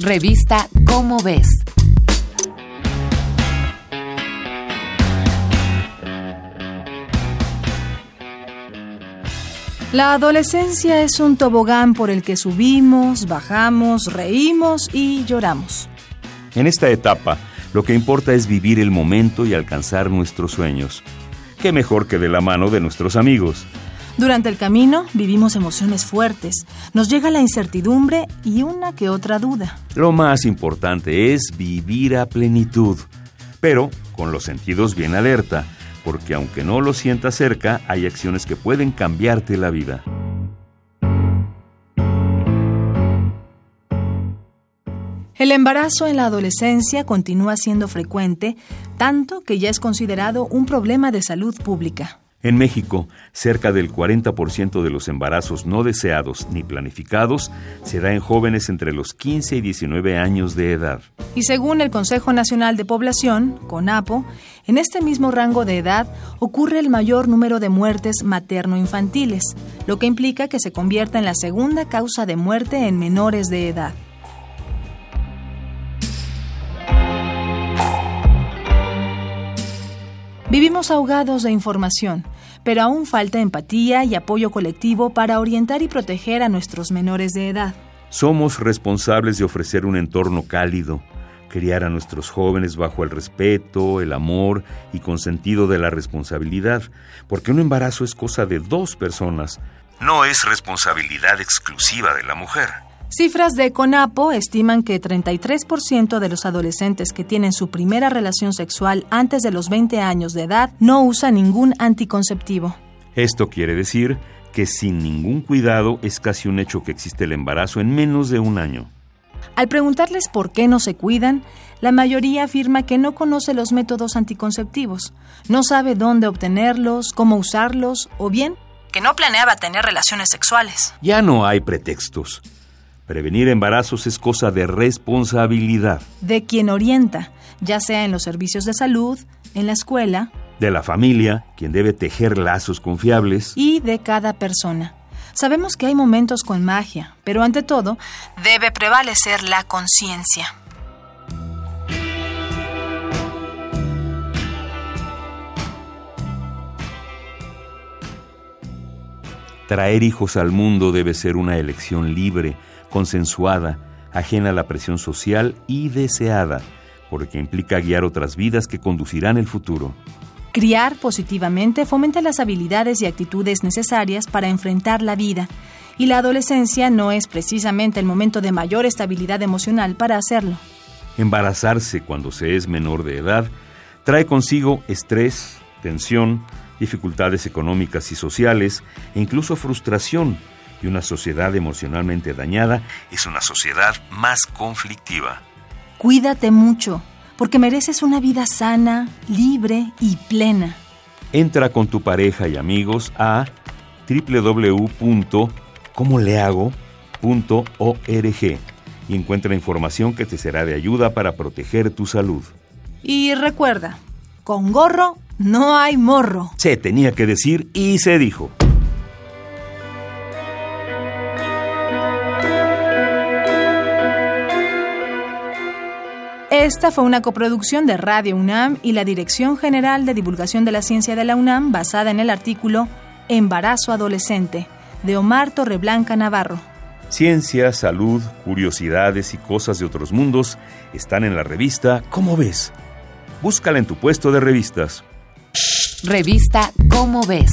Revista Cómo ves. La adolescencia es un tobogán por el que subimos, bajamos, reímos y lloramos. En esta etapa, lo que importa es vivir el momento y alcanzar nuestros sueños. ¿Qué mejor que de la mano de nuestros amigos? Durante el camino vivimos emociones fuertes, nos llega la incertidumbre y una que otra duda. Lo más importante es vivir a plenitud, pero con los sentidos bien alerta porque aunque no lo sientas cerca, hay acciones que pueden cambiarte la vida. El embarazo en la adolescencia continúa siendo frecuente, tanto que ya es considerado un problema de salud pública. En México, cerca del 40% de los embarazos no deseados ni planificados se da en jóvenes entre los 15 y 19 años de edad. Y según el Consejo Nacional de Población, CONAPO, en este mismo rango de edad ocurre el mayor número de muertes materno-infantiles, lo que implica que se convierta en la segunda causa de muerte en menores de edad. Vivimos ahogados de información, pero aún falta empatía y apoyo colectivo para orientar y proteger a nuestros menores de edad. Somos responsables de ofrecer un entorno cálido, criar a nuestros jóvenes bajo el respeto, el amor y con sentido de la responsabilidad, porque un embarazo es cosa de dos personas, no es responsabilidad exclusiva de la mujer. Cifras de CONAPO estiman que 33% de los adolescentes que tienen su primera relación sexual antes de los 20 años de edad no usan ningún anticonceptivo. Esto quiere decir que sin ningún cuidado es casi un hecho que existe el embarazo en menos de un año. Al preguntarles por qué no se cuidan, la mayoría afirma que no conoce los métodos anticonceptivos, no sabe dónde obtenerlos, cómo usarlos o bien que no planeaba tener relaciones sexuales. Ya no hay pretextos. Prevenir embarazos es cosa de responsabilidad. De quien orienta, ya sea en los servicios de salud, en la escuela. De la familia, quien debe tejer lazos confiables. Y de cada persona. Sabemos que hay momentos con magia, pero ante todo, debe prevalecer la conciencia. Traer hijos al mundo debe ser una elección libre, consensuada, ajena a la presión social y deseada, porque implica guiar otras vidas que conducirán el futuro. Criar positivamente fomenta las habilidades y actitudes necesarias para enfrentar la vida, y la adolescencia no es precisamente el momento de mayor estabilidad emocional para hacerlo. Embarazarse cuando se es menor de edad trae consigo estrés, tensión, dificultades económicas y sociales e incluso frustración y una sociedad emocionalmente dañada es una sociedad más conflictiva. Cuídate mucho, porque mereces una vida sana, libre y plena. Entra con tu pareja y amigos a www.comolehago.org y encuentra información que te será de ayuda para proteger tu salud. Y recuerda, con gorro no hay morro. Se tenía que decir y se dijo. Esta fue una coproducción de Radio UNAM y la Dirección General de Divulgación de la Ciencia de la UNAM basada en el artículo Embarazo Adolescente de Omar Torreblanca Navarro. Ciencia, salud, curiosidades y cosas de otros mundos están en la revista ¿Cómo ves? Búscala en tu puesto de revistas. Revista ¿Cómo ves?